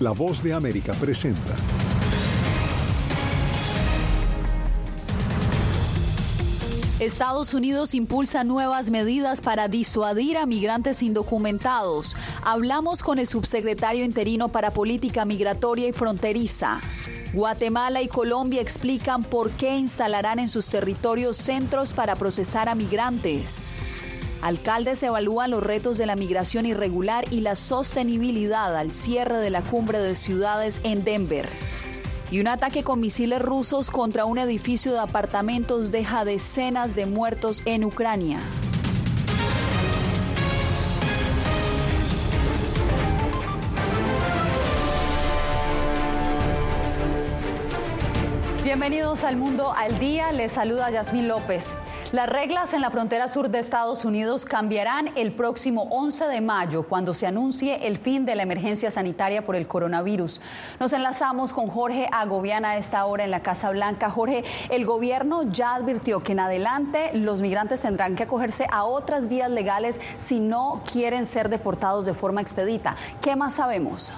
La voz de América presenta. Estados Unidos impulsa nuevas medidas para disuadir a migrantes indocumentados. Hablamos con el subsecretario interino para Política Migratoria y Fronteriza. Guatemala y Colombia explican por qué instalarán en sus territorios centros para procesar a migrantes. Alcaldes evalúan los retos de la migración irregular y la sostenibilidad al cierre de la cumbre de ciudades en Denver. Y un ataque con misiles rusos contra un edificio de apartamentos deja decenas de muertos en Ucrania. Bienvenidos al Mundo al Día, les saluda Yasmín López. Las reglas en la frontera sur de Estados Unidos cambiarán el próximo 11 de mayo, cuando se anuncie el fin de la emergencia sanitaria por el coronavirus. Nos enlazamos con Jorge Agobiana a esta hora en la Casa Blanca. Jorge, el gobierno ya advirtió que en adelante los migrantes tendrán que acogerse a otras vías legales si no quieren ser deportados de forma expedita. ¿Qué más sabemos?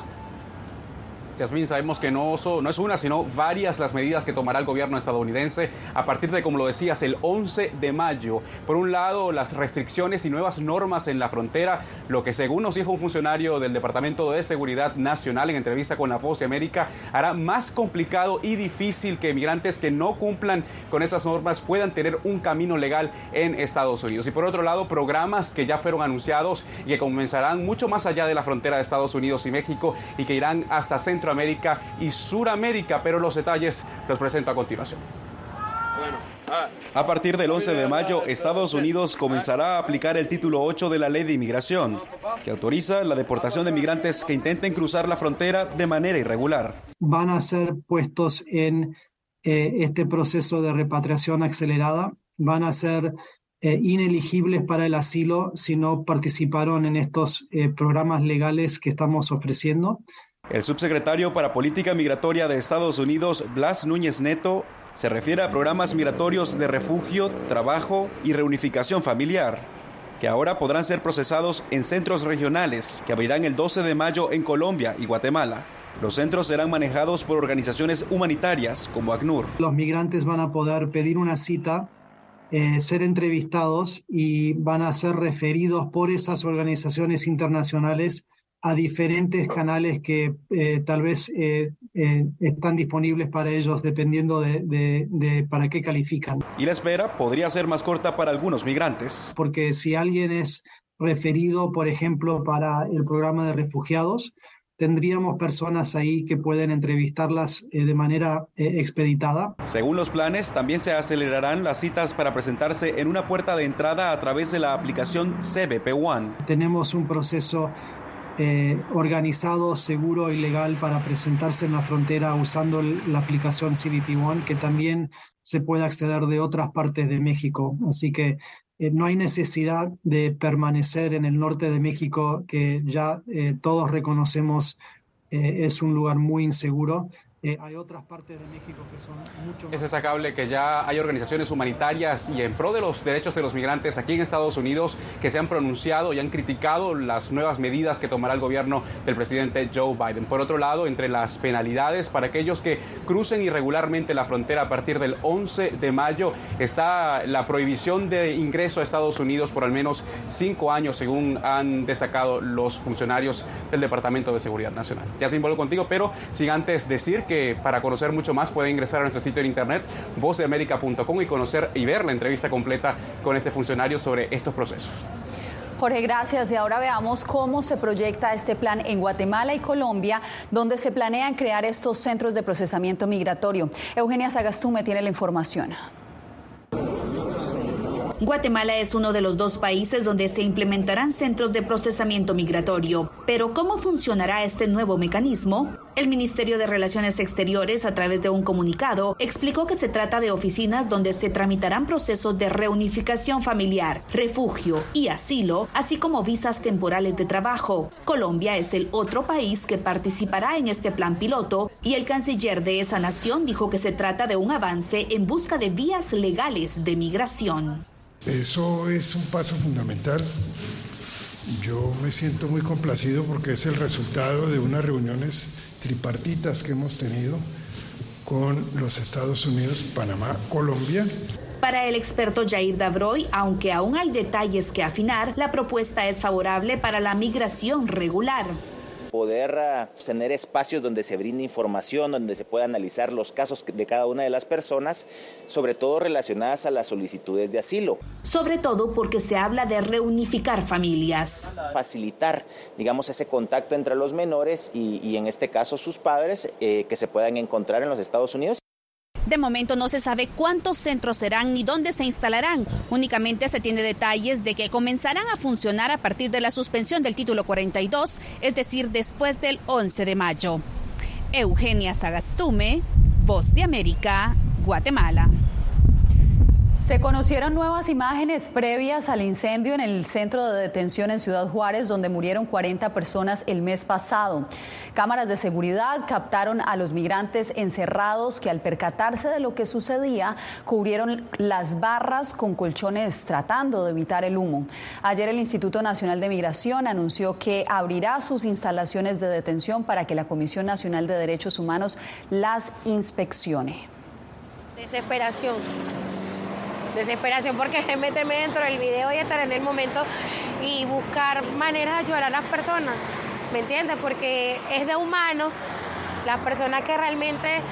Yasmín, sabemos que no, es una, sino varias las medidas que tomará el gobierno estadounidense a partir de, como lo decías, el 11 de mayo. Por un lado, las restricciones y nuevas normas en la frontera, lo que según nos dijo un funcionario del Departamento de Seguridad Nacional en entrevista con la Voz de América, hará más complicado y difícil que migrantes que no cumplan con esas normas puedan tener un camino legal en Estados Unidos. Y por otro lado, programas que ya fueron anunciados y que comenzarán mucho más allá de la frontera de Estados Unidos y México y que irán hasta Centro América y Suramérica, pero los detalles los presento a continuación. A partir del 11 de mayo, Estados Unidos comenzará a aplicar el título 8 de la ley de inmigración, que autoriza la deportación de migrantes que intenten cruzar la frontera de manera irregular. Van a ser puestos en eh, este proceso de repatriación acelerada, van a ser eh, ineligibles para el asilo si no participaron en estos eh, programas legales que estamos ofreciendo. El subsecretario para Política Migratoria de Estados Unidos, Blas Núñez Neto, se refiere a programas migratorios de refugio, trabajo y reunificación familiar, que ahora podrán ser procesados en centros regionales que abrirán el 12 de mayo en Colombia y Guatemala. Los centros serán manejados por organizaciones humanitarias como ACNUR. Los migrantes van a poder pedir una cita, eh, ser entrevistados y van a ser referidos por esas organizaciones internacionales a diferentes canales que eh, tal vez eh, eh, están disponibles para ellos dependiendo de, para qué califican. Y la espera podría ser más corta para algunos migrantes. Porque si alguien es referido, por ejemplo, para el programa de refugiados, tendríamos personas ahí que pueden entrevistarlas de manera expeditada. Según los planes, también se acelerarán las citas para presentarse en una puerta de entrada a través de la aplicación CBP One. Tenemos un proceso eh, organizado, seguro y legal para presentarse en la frontera usando la aplicación CBP One, que también se puede acceder de otras partes de México. Así que eh, no hay necesidad de permanecer en el norte de México, que ya eh, todos reconocemos es un lugar muy inseguro. Eh, hay otras partes de México que son mucho más... Es destacable que ya hay organizaciones humanitarias y en pro de los derechos de los migrantes aquí en Estados Unidos que se han pronunciado y han criticado las nuevas medidas que tomará el gobierno del presidente Joe Biden. Por otro lado, entre las penalidades para aquellos que crucen irregularmente la frontera a partir del 11 de mayo está la prohibición de ingreso a Estados Unidos por al menos cinco años, según han destacado los funcionarios del Departamento de Seguridad Nacional. Ya se involucro contigo, pero sin antes decir que para conocer mucho más puede ingresar a nuestro sitio de internet voceamerica.com y conocer y ver la entrevista completa con este funcionario sobre estos procesos. Jorge, gracias. Y ahora veamos cómo se proyecta este plan en Guatemala y Colombia, donde se planean crear estos centros de procesamiento migratorio. Eugenia Sagastume tiene la información. Guatemala es uno de los dos países donde se implementarán centros de procesamiento migratorio. Pero ¿cómo funcionará este nuevo mecanismo? El Ministerio de Relaciones Exteriores, a través de un comunicado, explicó que se trata de oficinas donde se tramitarán procesos de reunificación familiar, refugio y asilo, así como visas temporales de trabajo. Colombia es el otro país que participará en este plan piloto y el canciller de esa nación dijo que se trata de un avance en busca de vías legales de migración. Eso es un paso fundamental Yo me siento muy complacido porque es el resultado de unas reuniones tripartitas que hemos tenido con los Estados Unidos, Panamá, Colombia. Para el experto Jair Dabroy, aunque aún hay detalles que afinar, la propuesta es favorable para la migración regular poder ah, tener espacios donde se brinde información, donde se pueda analizar los casos de cada una de las personas, sobre todo relacionadas a las solicitudes de asilo. Sobre todo porque se habla de reunificar familias. Facilitar, digamos, ese contacto entre los menores y, en este caso sus padres eh, que se puedan encontrar en los Estados Unidos. De momento no se sabe cuántos centros serán ni dónde se instalarán. Únicamente se tiene detalles de que comenzarán a funcionar a partir de la suspensión del título 42, es decir, después del 11 de mayo. Eugenia Sagastume, Voz de América, Guatemala. Se conocieron nuevas imágenes previas al incendio en el centro de detención en Ciudad Juárez, donde murieron 40 personas el mes pasado. Cámaras de seguridad captaron a los migrantes encerrados que al percatarse de lo que sucedía, cubrieron las barras con colchones tratando de evitar el humo. Ayer el Instituto Nacional de Migración anunció que abrirá sus instalaciones de detención para que la Comisión Nacional de Derechos Humanos las inspeccione. Desesperación desesperación porque es meterme dentro del video y estar en el momento y buscar maneras de ayudar a las personas, ¿me entiendes? Porque es de humano las personas que realmente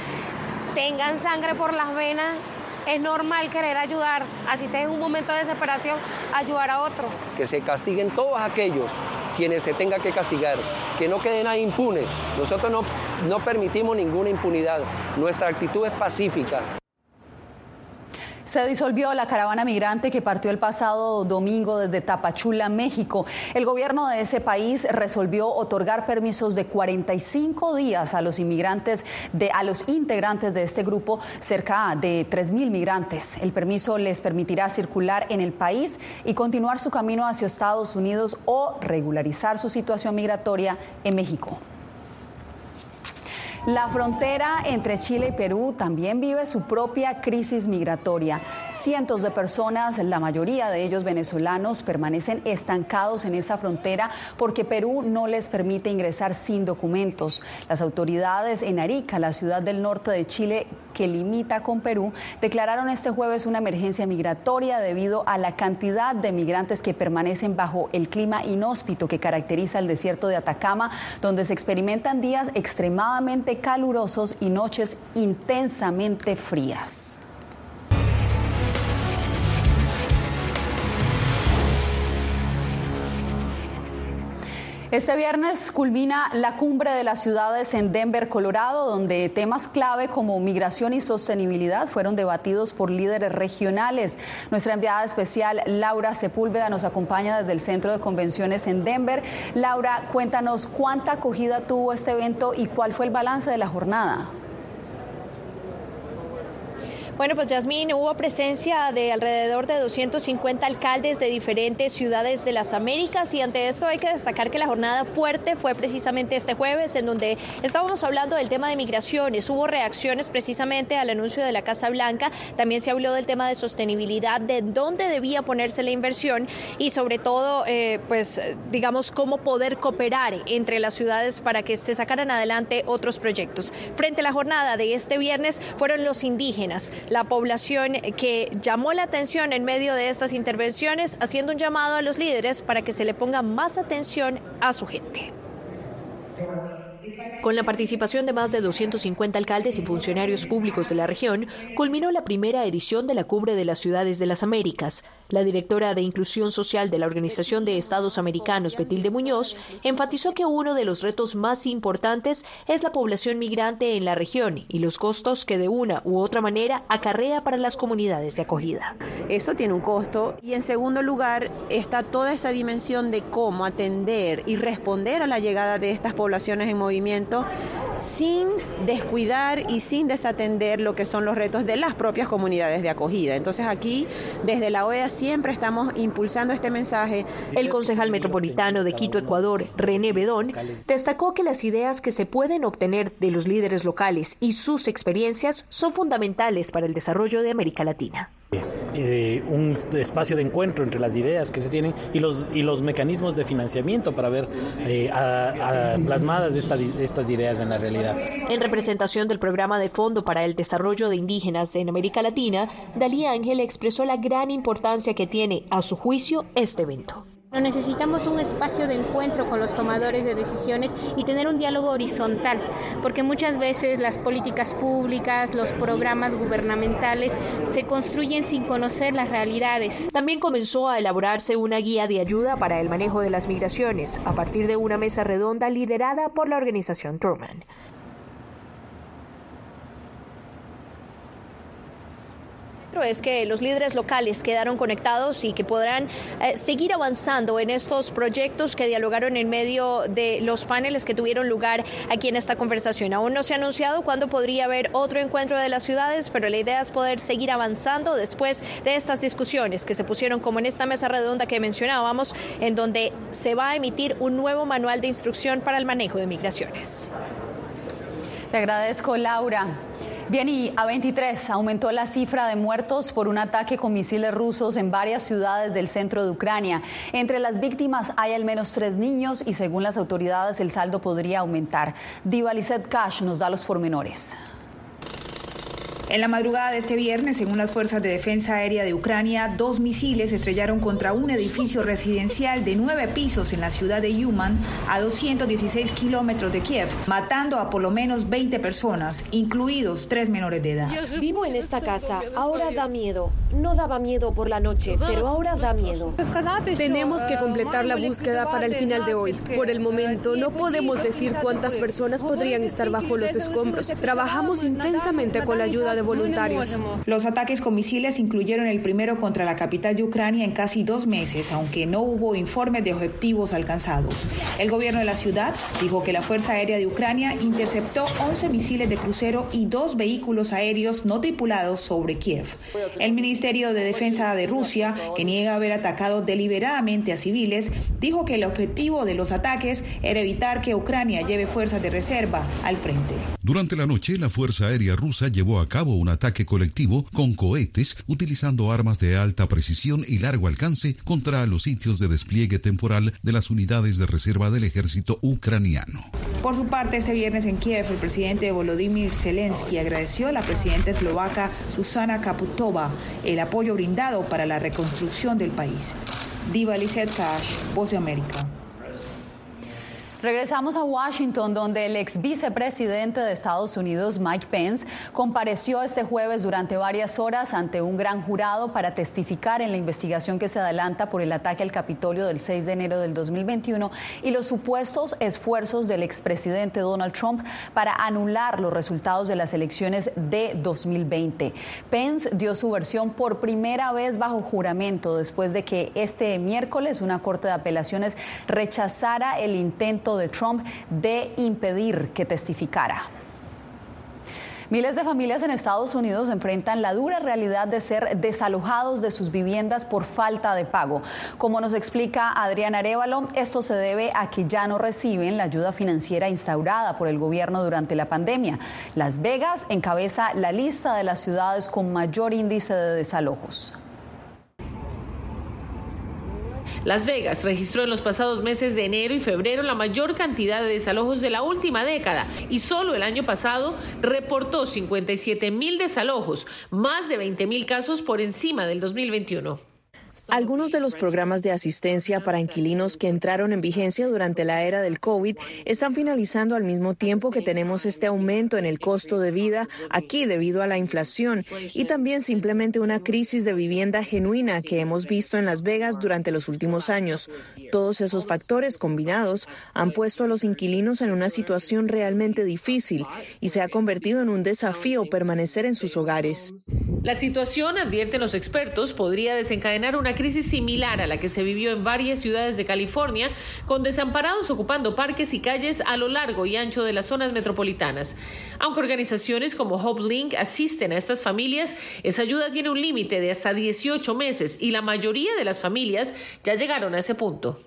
tengan sangre por las venas es normal querer ayudar, así te en un momento de desesperación, ayudar a otro. Que se castiguen todos aquellos quienes se tenga que castigar, que no quede nadie impune. Nosotros no, no permitimos ninguna impunidad, nuestra actitud es pacífica. Se disolvió la caravana migrante que partió el pasado domingo desde Tapachula, México. El gobierno de ese país resolvió otorgar permisos de 45 días a los inmigrantes, de, a los integrantes de este grupo, cerca de 3.000 migrantes. El permiso les permitirá circular en el país y continuar su camino hacia Estados Unidos o regularizar su situación migratoria en México. La frontera entre Chile y Perú también vive su propia crisis migratoria. Cientos de personas, la mayoría de ellos venezolanos, permanecen estancados en esa frontera porque Perú no les permite ingresar sin documentos. Las autoridades en Arica, la ciudad del norte de Chile que limita con Perú, declararon este jueves una emergencia migratoria debido a la cantidad de migrantes que permanecen bajo el clima inhóspito que caracteriza el desierto de Atacama, donde se experimentan días extremadamente calurosos y noches intensamente frías. Este viernes culmina la cumbre de las ciudades en Denver, Colorado, donde temas clave como migración y sostenibilidad fueron debatidos por líderes regionales. Nuestra enviada especial, Laura Sepúlveda, nos acompaña desde el Centro de Convenciones en Denver. Laura, cuéntanos cuánta acogida tuvo este evento y cuál fue el balance de la jornada. Bueno, pues Yasmín, hubo presencia de alrededor de 250 alcaldes de diferentes ciudades de las Américas y ante esto hay que destacar que la jornada fuerte fue precisamente este jueves en donde estábamos hablando del tema de migraciones. Hubo reacciones precisamente al anuncio de la Casa Blanca. También se habló del tema de sostenibilidad, de dónde debía ponerse la inversión y sobre todo, eh, pues digamos, cómo poder cooperar entre las ciudades para que se sacaran adelante otros proyectos. Frente a la jornada de este viernes fueron los indígenas la población que llamó la atención en medio de estas intervenciones, haciendo un llamado a los líderes para que se le ponga más atención a su gente. Con la participación de más de 250 alcaldes y funcionarios públicos de la región, culminó la primera edición de la Cumbre de las Ciudades de las Américas. La directora de Inclusión Social de la Organización de Estados Americanos, Betilde Muñoz, enfatizó que uno de los retos más importantes es la población migrante en la región y los costos que de una u otra manera acarrea para las comunidades de acogida. Eso tiene un costo y en segundo lugar está toda esa dimensión de cómo atender y responder a la llegada de estas poblaciones en movimiento sin descuidar y sin desatender lo que son los retos de las propias comunidades de acogida. Entonces aquí, desde la OEA, siempre estamos impulsando este mensaje. El concejal metropolitano de Quito, Ecuador, René Bedón, destacó que las ideas que se pueden obtener de los líderes locales y sus experiencias son fundamentales para el desarrollo de América Latina. Eh, un espacio de encuentro entre las ideas que se tienen y los, y los mecanismos de financiamiento para ver eh, plasmadas estas ideas en la realidad. En representación del programa de Fondo para el Desarrollo de Indígenas en América Latina, Dalí Ángel expresó la gran importancia que tiene, a su juicio, este evento necesitamos un espacio de encuentro con los tomadores de decisiones y tener un diálogo horizontal, porque muchas veces las políticas públicas, los programas gubernamentales se construyen sin conocer las realidades. También comenzó a elaborarse una guía de ayuda para el manejo de las migraciones a partir de una mesa redonda liderada por la organización Truman. Es que los líderes locales quedaron conectados y que podrán eh, seguir avanzando en estos proyectos que dialogaron en medio de los paneles que tuvieron lugar aquí en esta conversación. Aún no se ha anunciado cuándo podría haber otro encuentro de las ciudades, pero la idea es poder seguir avanzando después de estas discusiones que se pusieron como en esta mesa redonda que mencionábamos, en donde se va a emitir un nuevo manual de instrucción para el manejo de migraciones. Te agradezco, Laura. Bien, y a 23 aumentó la cifra de muertos por un ataque con misiles rusos en varias ciudades del centro de Ucrania. Entre las víctimas hay al menos tres niños y según las autoridades el saldo podría aumentar. Diva Cash nos da los pormenores. En la madrugada de este viernes, según las Fuerzas de Defensa Aérea de Ucrania, dos misiles estrellaron contra un edificio residencial de nueve pisos en la ciudad de Yuman, a 216 kilómetros de Kiev, matando a por lo menos 20 personas, incluidos tres menores de edad. Vivo en esta casa, ahora da miedo. No daba miedo por la noche, pero ahora da miedo. Tenemos que completar la búsqueda para el final de hoy. Por el momento, no podemos decir cuántas personas podrían estar bajo los escombros. Trabajamos intensamente con la ayuda de voluntarios. Los ataques con misiles incluyeron el primero contra la capital de Ucrania en casi dos meses, aunque no hubo informes de objetivos alcanzados. El gobierno de la ciudad dijo que la Fuerza Aérea de Ucrania interceptó 11 misiles de crucero y dos vehículos aéreos no tripulados sobre Kiev. El Ministerio de Defensa de Rusia, que niega haber atacado deliberadamente a civiles, dijo que el objetivo de los ataques era evitar que Ucrania lleve fuerzas de reserva al frente. Durante la noche, la Fuerza Aérea rusa llevó a cabo un ataque colectivo con cohetes utilizando armas de alta precisión y largo alcance contra los sitios de despliegue temporal de las unidades de reserva del ejército ucraniano. Por su parte, este viernes en Kiev, el presidente Volodymyr Zelensky agradeció a la presidenta eslovaca Susana Kaputova el apoyo brindado para la reconstrucción del país. Diva Lizette Cash, Voz de América. Regresamos a Washington, donde el ex vicepresidente de Estados Unidos, Mike Pence, compareció este jueves durante varias horas ante un gran jurado para testificar en la investigación que se adelanta por el ataque al Capitolio del 6 de enero del 2021 y los supuestos esfuerzos del expresidente Donald Trump para anular los resultados de las elecciones de 2020. Pence dio su versión por primera vez bajo juramento después de que este miércoles una corte de apelaciones rechazara el intento de Trump de impedir que testificara. Miles de familias en Estados Unidos enfrentan la dura realidad de ser desalojados de sus viviendas por falta de pago. Como nos explica Adrián Arevalo, esto se debe a que ya no reciben la ayuda financiera instaurada por el gobierno durante la pandemia. Las Vegas encabeza la lista de las ciudades con mayor índice de desalojos. Las Vegas registró en los pasados meses de enero y febrero la mayor cantidad de desalojos de la última década y solo el año pasado reportó 57 mil desalojos, más de 20 mil casos por encima del 2021. Algunos de los programas de asistencia para inquilinos que entraron en vigencia durante la era del COVID están finalizando al mismo tiempo que tenemos este aumento en el costo de vida aquí debido a la inflación y también simplemente una crisis de vivienda genuina que hemos visto en Las Vegas durante los últimos años. Todos esos factores combinados han puesto a los inquilinos en una situación realmente difícil y se ha convertido en un desafío permanecer en sus hogares. La situación, advierten los expertos, podría desencadenar crisis similar a la que se vivió en varias ciudades de California, con desamparados ocupando parques y calles a lo largo y ancho de las zonas metropolitanas. Aunque organizaciones como Hope Link asisten a estas familias, esa ayuda tiene un límite de hasta 18 meses y la mayoría de las familias ya llegaron a ese punto.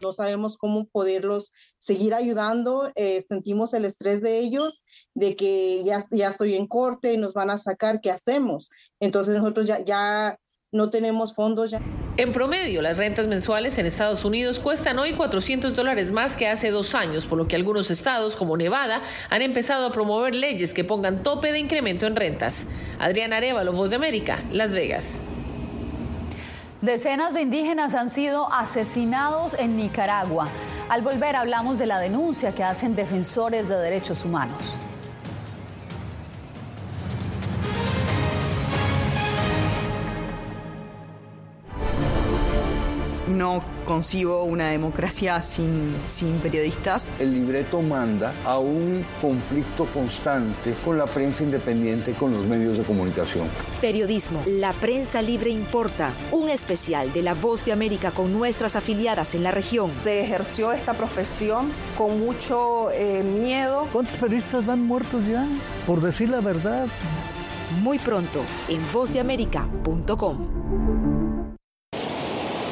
no sabemos cómo poderlos seguir ayudando, eh, sentimos el estrés de ellos, de que ya, ya estoy en corte nos van a sacar, ¿qué hacemos? Entonces nosotros ya no tenemos fondos ya. En promedio, las rentas mensuales en Estados Unidos cuestan hoy 400 dólares más que hace dos años, por lo que algunos estados, como Nevada, han empezado a promover leyes que pongan tope de incremento en rentas. Adriana Arevalo, Voz de América, Las Vegas. Decenas de indígenas han sido asesinados en Nicaragua. Al volver hablamos de la denuncia que hacen defensores de derechos humanos. No concibo una democracia sin, sin periodistas. El libreto manda a un conflicto constante con la prensa independiente, con los medios de comunicación. Periodismo, la prensa libre importa. Un especial de La Voz de América con nuestras afiliadas en la región. Se ejerció esta profesión con mucho eh, miedo. ¿Cuántos periodistas van muertos ya? Por decir la verdad. Muy pronto en vozdeamerica.com.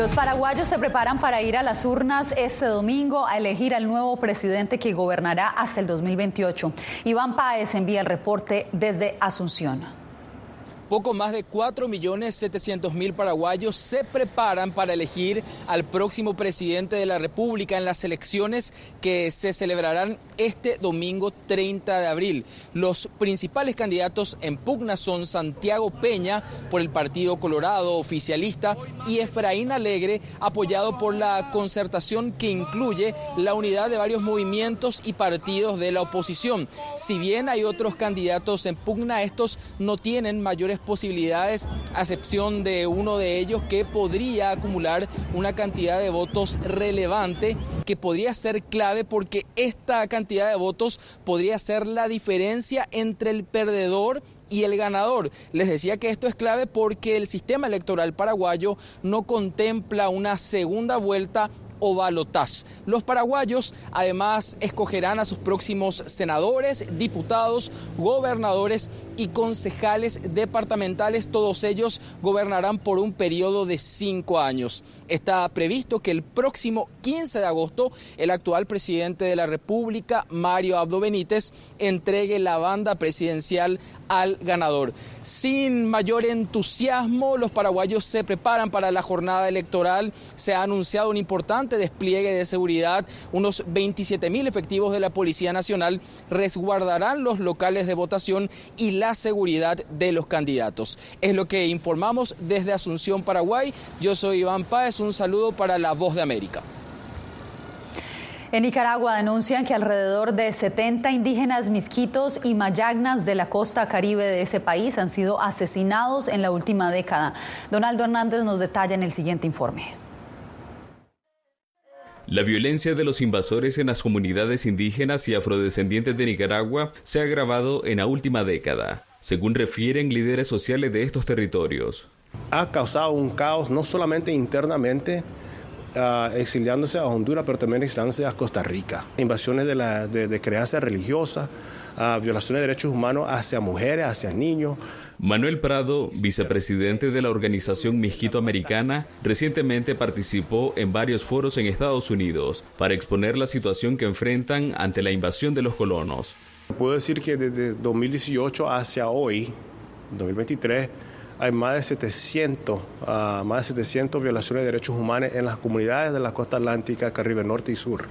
Los paraguayos se preparan para ir a las urnas este domingo a elegir al nuevo presidente que gobernará hasta el 2028. Iván Páez envía el reporte desde Asunción. Poco más de 4.700.000 paraguayos se preparan para elegir al próximo presidente de la República en las elecciones que se celebrarán este domingo 30 de abril. Los principales candidatos en pugna son Santiago Peña por el Partido Colorado oficialista y Efraín Alegre apoyado por la concertación que incluye la unidad de varios movimientos y partidos de la oposición. Si bien hay otros candidatos en pugna, estos no tienen mayores posibilidades, a excepción de uno de ellos que podría acumular una cantidad de votos relevante, que podría ser clave porque esta cantidad de votos podría ser la diferencia entre el perdedor y el ganador. Les decía que esto es clave porque el sistema electoral paraguayo no contempla una segunda vuelta o balotage. Los paraguayos además escogerán a sus próximos senadores, diputados, gobernadores y concejales departamentales. Todos ellos gobernarán por un periodo de cinco años. Está previsto que el próximo 15 de agosto el actual presidente de la República, Mario Abdo Benítez, entregue la banda presidencial al ganador. Sin mayor entusiasmo, los paraguayos se preparan para la jornada electoral. Se ha anunciado un importante despliegue de seguridad. Unos 27 mil efectivos de la Policía Nacional resguardarán los locales de votación y la seguridad de los candidatos. Es lo que informamos desde Asunción, Paraguay. Yo soy Iván Páez. Un saludo para la Voz de América. En Nicaragua denuncian que alrededor de 70 indígenas misquitos y mayagnas de la costa caribe de ese país han sido asesinados en la última década. Donaldo Hernández nos detalla en el siguiente informe. La violencia de los invasores en las comunidades indígenas y afrodescendientes de Nicaragua se ha agravado en la última década, según refieren líderes sociales de estos territorios. Ha causado un caos no solamente internamente, uh, exiliándose a Honduras, pero también exiliándose a Costa Rica. Invasiones de, la, de, de creencia religiosa, uh, violaciones de derechos humanos hacia mujeres, hacia niños, Manuel Prado, vicepresidente de la organización Mijito Americana, recientemente participó en varios foros en Estados Unidos para exponer la situación que enfrentan ante la invasión de los colonos. Puedo decir que desde 2018 hacia hoy, 2023, hay más de 700, uh, más de 700 violaciones de derechos humanos en las comunidades de la costa atlántica, Caribe Norte y Sur,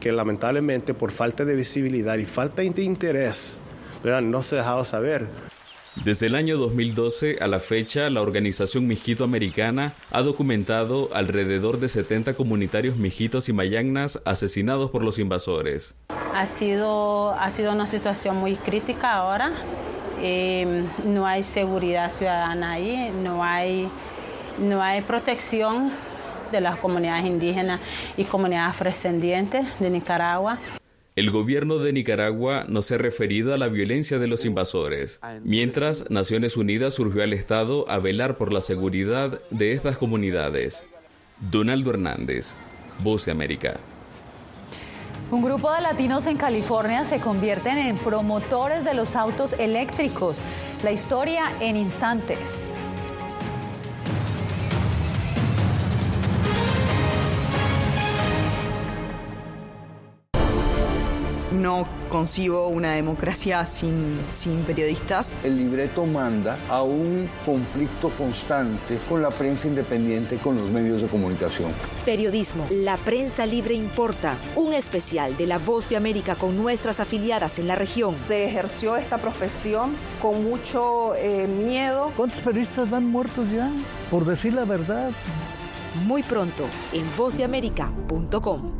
que lamentablemente por falta de visibilidad y falta de interés, ¿verdad? no se ha dejado saber. Desde el año 2012 a la fecha, la organización Mijito Americana ha documentado alrededor de 70 comunitarios mijitos y mayagnas asesinados por los invasores. Ha sido, ha sido una situación muy crítica ahora. Eh, no hay seguridad ciudadana ahí, no hay, no hay protección de las comunidades indígenas y comunidades afrodescendientes de Nicaragua. El gobierno de Nicaragua no se ha referido a la violencia de los invasores, mientras Naciones Unidas surgió al Estado a velar por la seguridad de estas comunidades. Donaldo Hernández, Voz de América. Un grupo de latinos en California se convierten en promotores de los autos eléctricos. La historia en instantes. No concibo una democracia sin, sin periodistas. El libreto manda a un conflicto constante con la prensa independiente, con los medios de comunicación. Periodismo, la prensa libre importa. Un especial de La Voz de América con nuestras afiliadas en la región. Se ejerció esta profesión con mucho eh, miedo. ¿Cuántos periodistas van muertos ya? Por decir la verdad. Muy pronto en vozdeamerica.com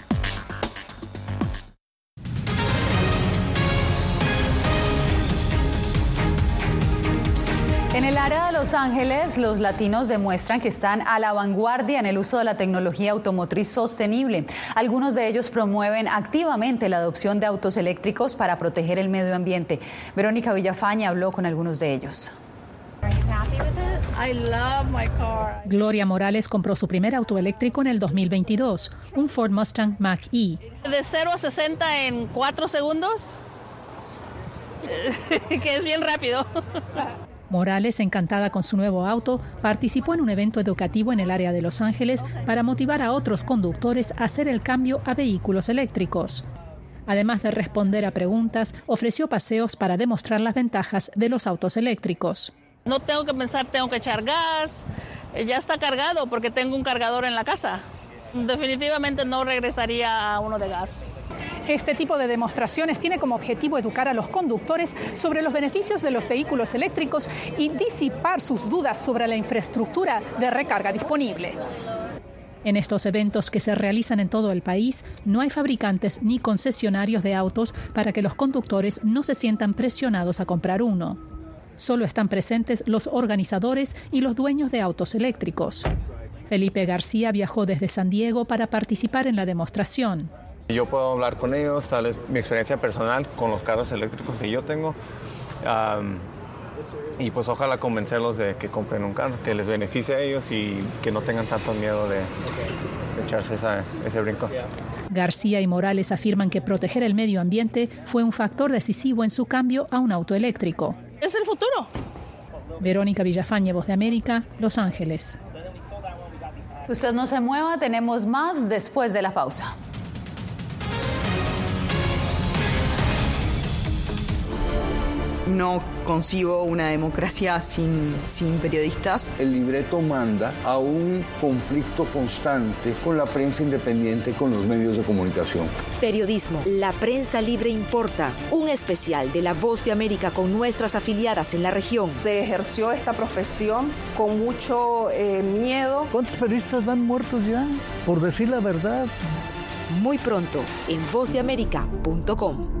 En el área de Los Ángeles, los latinos demuestran que están a la vanguardia en el uso de la tecnología automotriz sostenible. Algunos de ellos promueven activamente la adopción de autos eléctricos para proteger el medio ambiente. Verónica Villafaña habló con algunos de ellos. Gloria Morales compró su primer auto eléctrico en el 2022, un Ford Mustang Mach-E. De 0 a 60 en 4 segundos, que es bien rápido. Morales, encantada con su nuevo auto, participó en un evento educativo en el área de Los Ángeles para motivar a otros conductores a hacer el cambio a vehículos eléctricos. Además de responder a preguntas, ofreció paseos para demostrar las ventajas de los autos eléctricos. No tengo que pensar, tengo que echar gas, ya está cargado porque tengo un cargador en la casa. Definitivamente no regresaría a uno de gas. Este tipo de demostraciones tiene como objetivo educar a los conductores sobre los beneficios de los vehículos eléctricos y disipar sus dudas sobre la infraestructura de recarga disponible. En estos eventos que se realizan en todo el país, no hay fabricantes ni concesionarios de autos para que los conductores no se sientan presionados a comprar uno. Solo están presentes los organizadores y los dueños de autos eléctricos. Felipe García viajó desde San Diego para participar en la demostración. Yo puedo hablar con ellos, tal vez mi experiencia personal con los carros eléctricos que yo tengo. y pues ojalá convencerlos de que compren un carro, que les beneficie a ellos y que no tengan tanto miedo de, echarse ese brinco. García y Morales afirman que proteger el medio ambiente fue un factor decisivo en su cambio a un auto eléctrico es el futuro. Verónica Villafañe, Voz de América, Los Ángeles. Usted no se mueva, tenemos más después de la pausa. No concibo una democracia sin, sin periodistas. El libreto manda a un conflicto constante con la prensa independiente, con los medios de comunicación. Periodismo, la prensa libre importa. Un especial de La Voz de América con nuestras afiliadas en la región. Se ejerció esta profesión con mucho eh, miedo. ¿Cuántos periodistas van muertos ya? Por decir la verdad. Muy pronto en vozdeamerica.com.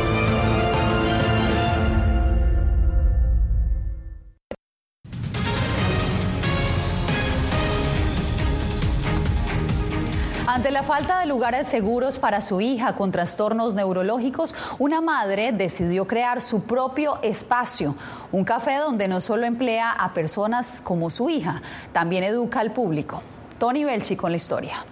Ante la falta de lugares seguros para su hija con trastornos neurológicos, una madre decidió crear su propio espacio, un café donde no solo emplea a personas como su hija, también educa al público. Tony Belchi con la historia.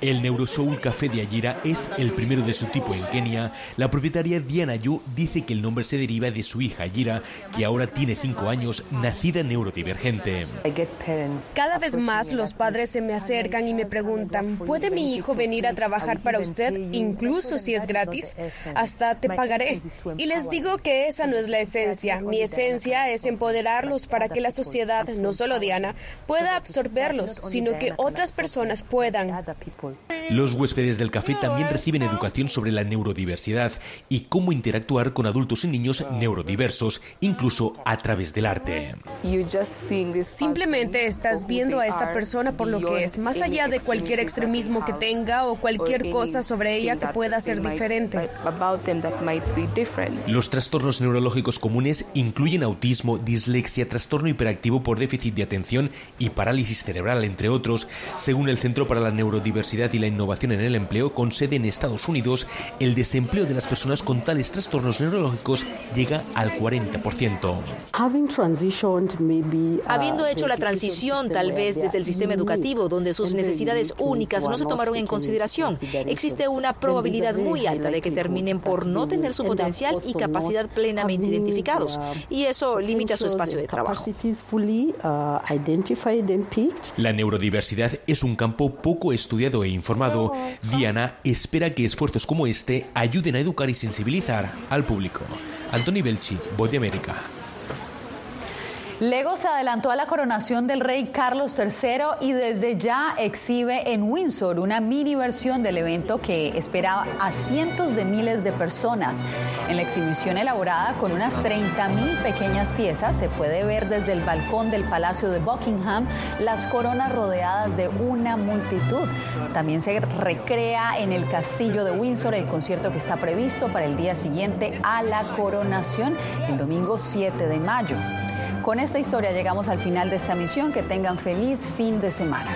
El Neurosoul Café de Ayira es el primero de su tipo en Kenia. La propietaria Diana Yu dice que el nombre se deriva de su hija Ayira, que ahora tiene 5 años, nacida neurodivergente. Cada vez más los padres se me acercan y me preguntan, ¿puede mi hijo venir a trabajar para usted, incluso si es gratis? Hasta te pagaré. Y les digo que esa no es la esencia. Mi esencia es empoderarlos para que la sociedad, no solo Diana, pueda absorberlos, sino que otras personas puedan. Los huéspedes del café también reciben educación sobre la neurodiversidad y cómo interactuar con adultos y niños neurodiversos, incluso a través del arte. Simplemente estás viendo a esta persona por lo que es, más allá de cualquier extremismo que tenga o cualquier cosa sobre ella que pueda ser diferente. Los trastornos neurológicos comunes incluyen autismo, dislexia, trastorno hiperactivo por déficit de atención y parálisis cerebral, entre otros, según el Centro para la Neurodiversidad y la innovación en el empleo con sede en Estados Unidos, el desempleo de las personas con tales trastornos neurológicos llega al 40%. Habiendo hecho la transición tal vez desde el sistema educativo, donde sus necesidades únicas no se tomaron en consideración, existe una probabilidad muy alta de que terminen por no tener su potencial y capacidad plenamente identificados, y eso limita su espacio de trabajo. La neurodiversidad es un campo poco estudiado e informado, Diana espera que esfuerzos como este ayuden a educar y sensibilizar al público. Anthony Belchi, Voz de América. Lego se adelantó a la coronación del rey Carlos III y desde ya exhibe en Windsor una mini versión del evento que esperaba a cientos de miles de personas. En la exhibición elaborada con unas 30 mil pequeñas piezas se puede ver desde el balcón del Palacio de Buckingham las coronas rodeadas de una multitud. También se recrea en el castillo de Windsor el concierto que está previsto para el día siguiente a la coronación, el domingo 7 de mayo. Con esta historia llegamos al final de esta misión. Que tengan feliz fin de semana.